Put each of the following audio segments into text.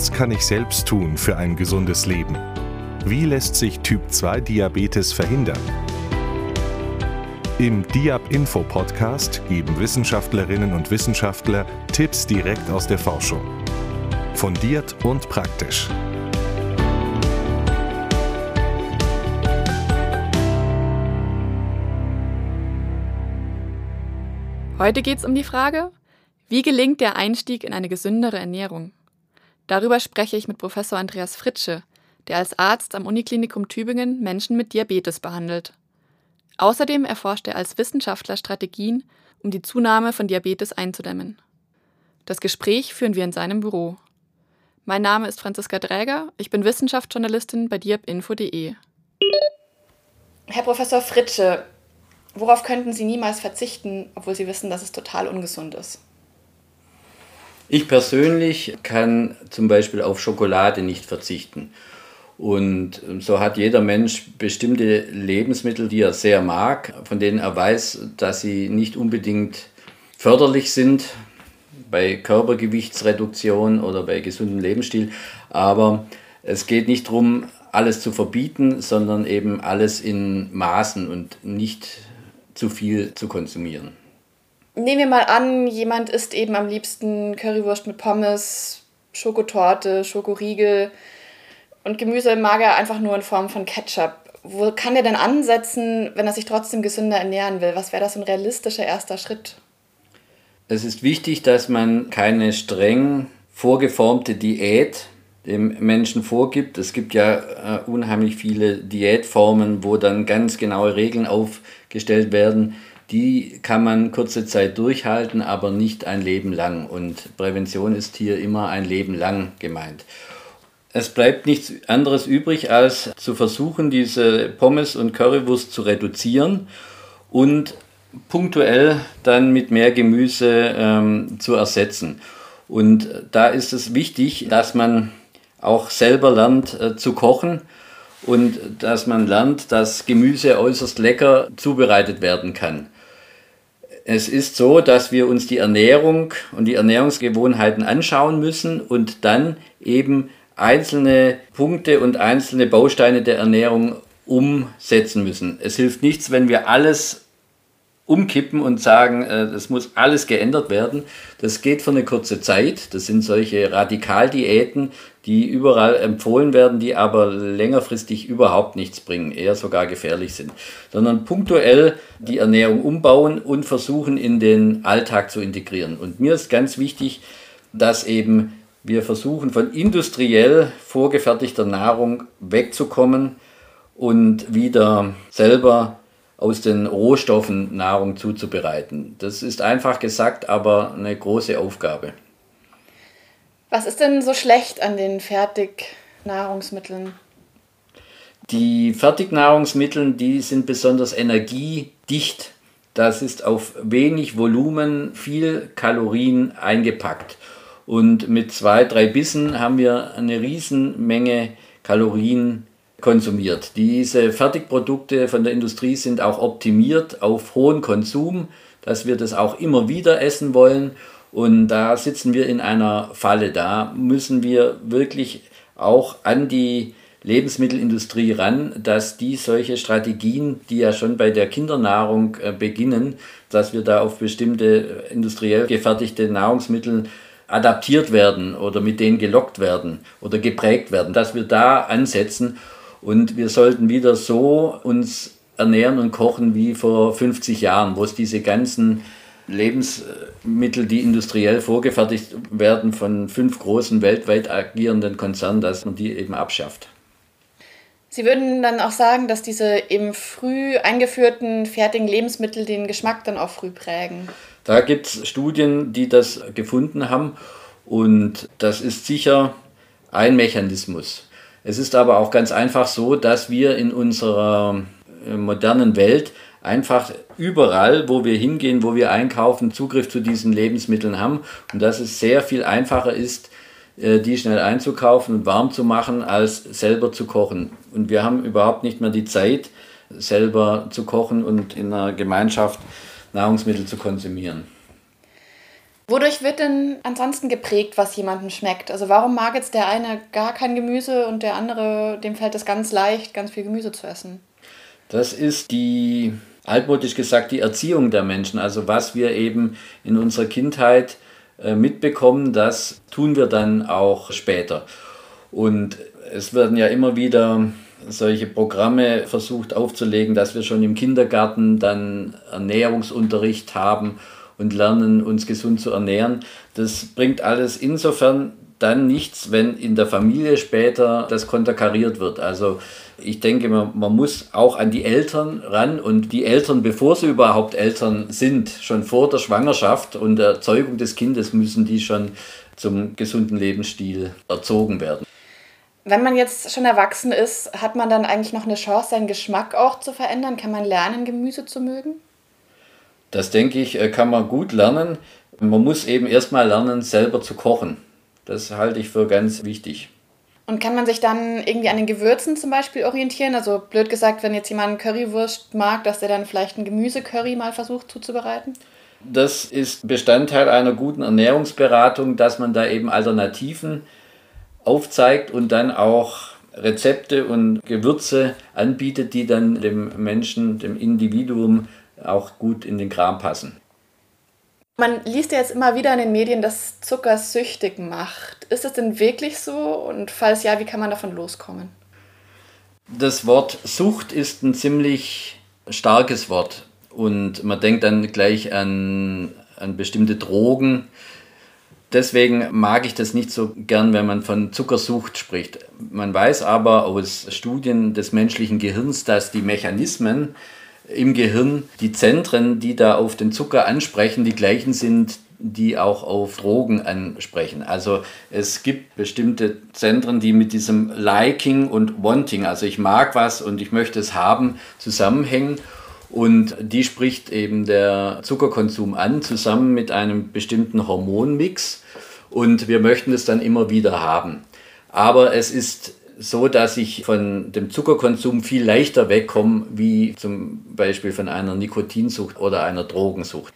Was kann ich selbst tun für ein gesundes Leben? Wie lässt sich Typ-2-Diabetes verhindern? Im Diab Info Podcast geben Wissenschaftlerinnen und Wissenschaftler Tipps direkt aus der Forschung. Fundiert und praktisch. Heute geht es um die Frage, wie gelingt der Einstieg in eine gesündere Ernährung? Darüber spreche ich mit Professor Andreas Fritsche, der als Arzt am Uniklinikum Tübingen Menschen mit Diabetes behandelt. Außerdem erforscht er als Wissenschaftler Strategien, um die Zunahme von Diabetes einzudämmen. Das Gespräch führen wir in seinem Büro. Mein Name ist Franziska Dräger, ich bin Wissenschaftsjournalistin bei diabinfo.de. Herr Professor Fritsche, worauf könnten Sie niemals verzichten, obwohl Sie wissen, dass es total ungesund ist? Ich persönlich kann zum Beispiel auf Schokolade nicht verzichten. Und so hat jeder Mensch bestimmte Lebensmittel, die er sehr mag, von denen er weiß, dass sie nicht unbedingt förderlich sind bei Körpergewichtsreduktion oder bei gesundem Lebensstil. Aber es geht nicht darum, alles zu verbieten, sondern eben alles in Maßen und nicht zu viel zu konsumieren. Nehmen wir mal an, jemand isst eben am liebsten Currywurst mit Pommes, Schokotorte, Schokoriegel und Gemüse mag er einfach nur in Form von Ketchup. Wo kann er denn ansetzen, wenn er sich trotzdem gesünder ernähren will? Was wäre das ein realistischer erster Schritt? Es ist wichtig, dass man keine streng vorgeformte Diät dem Menschen vorgibt. Es gibt ja äh, unheimlich viele Diätformen, wo dann ganz genaue Regeln aufgestellt werden. Die kann man kurze Zeit durchhalten, aber nicht ein Leben lang. Und Prävention ist hier immer ein Leben lang gemeint. Es bleibt nichts anderes übrig, als zu versuchen, diese Pommes und Currywurst zu reduzieren und punktuell dann mit mehr Gemüse ähm, zu ersetzen. Und da ist es wichtig, dass man auch selber lernt äh, zu kochen und dass man lernt, dass Gemüse äußerst lecker zubereitet werden kann. Es ist so, dass wir uns die Ernährung und die Ernährungsgewohnheiten anschauen müssen und dann eben einzelne Punkte und einzelne Bausteine der Ernährung umsetzen müssen. Es hilft nichts, wenn wir alles umkippen und sagen, es äh, muss alles geändert werden. Das geht für eine kurze Zeit. Das sind solche Radikaldiäten, die überall empfohlen werden, die aber längerfristig überhaupt nichts bringen, eher sogar gefährlich sind. Sondern punktuell die Ernährung umbauen und versuchen in den Alltag zu integrieren. Und mir ist ganz wichtig, dass eben wir versuchen von industriell vorgefertigter Nahrung wegzukommen und wieder selber aus den Rohstoffen Nahrung zuzubereiten. Das ist einfach gesagt, aber eine große Aufgabe. Was ist denn so schlecht an den Fertignahrungsmitteln? Die Fertignahrungsmittel, die sind besonders energiedicht. Das ist auf wenig Volumen viel Kalorien eingepackt. Und mit zwei, drei Bissen haben wir eine Riesenmenge Kalorien konsumiert. Diese Fertigprodukte von der Industrie sind auch optimiert auf hohen Konsum, dass wir das auch immer wieder essen wollen. Und da sitzen wir in einer Falle. Da müssen wir wirklich auch an die Lebensmittelindustrie ran, dass die solche Strategien, die ja schon bei der Kindernahrung äh, beginnen, dass wir da auf bestimmte industriell gefertigte Nahrungsmittel adaptiert werden oder mit denen gelockt werden oder geprägt werden, dass wir da ansetzen und wir sollten wieder so uns ernähren und kochen wie vor 50 Jahren, wo es diese ganzen Lebensmittel, die industriell vorgefertigt werden von fünf großen weltweit agierenden Konzernen, dass man die eben abschafft. Sie würden dann auch sagen, dass diese eben früh eingeführten fertigen Lebensmittel den Geschmack dann auch früh prägen. Da gibt es Studien, die das gefunden haben und das ist sicher ein Mechanismus. Es ist aber auch ganz einfach so, dass wir in unserer äh, modernen Welt einfach überall, wo wir hingehen, wo wir einkaufen, Zugriff zu diesen Lebensmitteln haben und dass es sehr viel einfacher ist, äh, die schnell einzukaufen und warm zu machen, als selber zu kochen. Und wir haben überhaupt nicht mehr die Zeit, selber zu kochen und in einer Gemeinschaft Nahrungsmittel zu konsumieren. Wodurch wird denn ansonsten geprägt, was jemandem schmeckt? Also warum mag jetzt der eine gar kein Gemüse und der andere, dem fällt es ganz leicht, ganz viel Gemüse zu essen? Das ist die, altmodisch gesagt, die Erziehung der Menschen. Also was wir eben in unserer Kindheit äh, mitbekommen, das tun wir dann auch später. Und es werden ja immer wieder solche Programme versucht aufzulegen, dass wir schon im Kindergarten dann Ernährungsunterricht haben und lernen, uns gesund zu ernähren. Das bringt alles insofern dann nichts, wenn in der Familie später das konterkariert wird. Also ich denke, man, man muss auch an die Eltern ran und die Eltern, bevor sie überhaupt Eltern sind, schon vor der Schwangerschaft und der Erzeugung des Kindes müssen die schon zum gesunden Lebensstil erzogen werden. Wenn man jetzt schon erwachsen ist, hat man dann eigentlich noch eine Chance, seinen Geschmack auch zu verändern? Kann man lernen, Gemüse zu mögen? Das denke ich, äh, kann man gut lernen. Man muss eben erstmal lernen, selber zu kochen. Das halte ich für ganz wichtig. Und kann man sich dann irgendwie an den Gewürzen zum Beispiel orientieren? Also blöd gesagt, wenn jetzt jemand Currywurst mag, dass der dann vielleicht ein Gemüsecurry mal versucht zuzubereiten? Das ist Bestandteil einer guten Ernährungsberatung, dass man da eben Alternativen aufzeigt und dann auch Rezepte und Gewürze anbietet, die dann dem Menschen, dem Individuum auch gut in den Kram passen. Man liest ja jetzt immer wieder in den Medien, dass Zucker süchtig macht. Ist das denn wirklich so? Und falls ja, wie kann man davon loskommen? Das Wort Sucht ist ein ziemlich starkes Wort. Und man denkt dann gleich an, an bestimmte Drogen, Deswegen mag ich das nicht so gern, wenn man von Zuckersucht spricht. Man weiß aber aus Studien des menschlichen Gehirns, dass die Mechanismen im Gehirn, die Zentren, die da auf den Zucker ansprechen, die gleichen sind, die auch auf Drogen ansprechen. Also es gibt bestimmte Zentren, die mit diesem Liking und Wanting, also ich mag was und ich möchte es haben, zusammenhängen. Und die spricht eben der Zuckerkonsum an, zusammen mit einem bestimmten Hormonmix. Und wir möchten es dann immer wieder haben. Aber es ist so, dass ich von dem Zuckerkonsum viel leichter wegkomme, wie zum Beispiel von einer Nikotinsucht oder einer Drogensucht.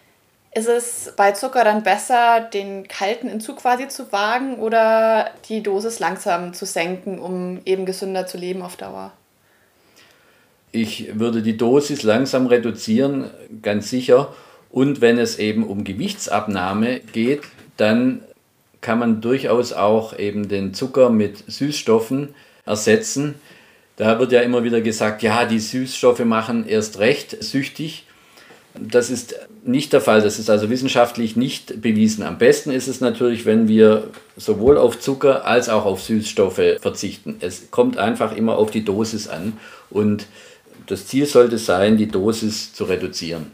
Ist es bei Zucker dann besser, den kalten Entzug quasi zu wagen oder die Dosis langsam zu senken, um eben gesünder zu leben auf Dauer? Ich würde die Dosis langsam reduzieren, ganz sicher. Und wenn es eben um Gewichtsabnahme geht, dann kann man durchaus auch eben den Zucker mit Süßstoffen ersetzen. Da wird ja immer wieder gesagt, ja, die Süßstoffe machen erst recht süchtig. Das ist nicht der Fall, das ist also wissenschaftlich nicht bewiesen. Am besten ist es natürlich, wenn wir sowohl auf Zucker als auch auf Süßstoffe verzichten. Es kommt einfach immer auf die Dosis an und das Ziel sollte sein, die Dosis zu reduzieren.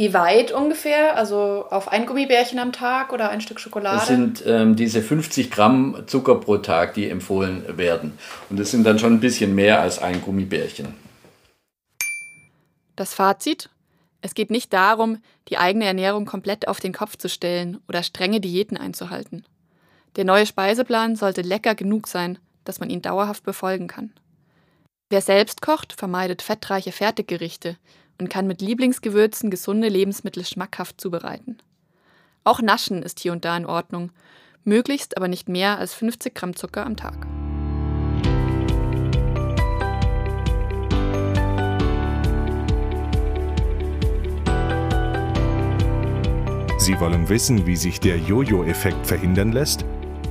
Wie weit ungefähr? Also auf ein Gummibärchen am Tag oder ein Stück Schokolade? Das sind ähm, diese 50 Gramm Zucker pro Tag, die empfohlen werden. Und das sind dann schon ein bisschen mehr als ein Gummibärchen. Das Fazit? Es geht nicht darum, die eigene Ernährung komplett auf den Kopf zu stellen oder strenge Diäten einzuhalten. Der neue Speiseplan sollte lecker genug sein, dass man ihn dauerhaft befolgen kann. Wer selbst kocht, vermeidet fettreiche Fertiggerichte und kann mit Lieblingsgewürzen gesunde Lebensmittel schmackhaft zubereiten. Auch Naschen ist hier und da in Ordnung, möglichst aber nicht mehr als 50 Gramm Zucker am Tag. Sie wollen wissen, wie sich der Jojo-Effekt verhindern lässt?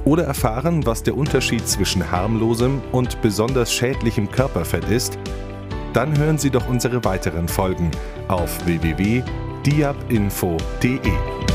Oder erfahren, was der Unterschied zwischen harmlosem und besonders schädlichem Körperfett ist? Dann hören Sie doch unsere weiteren Folgen auf www.diabinfo.de.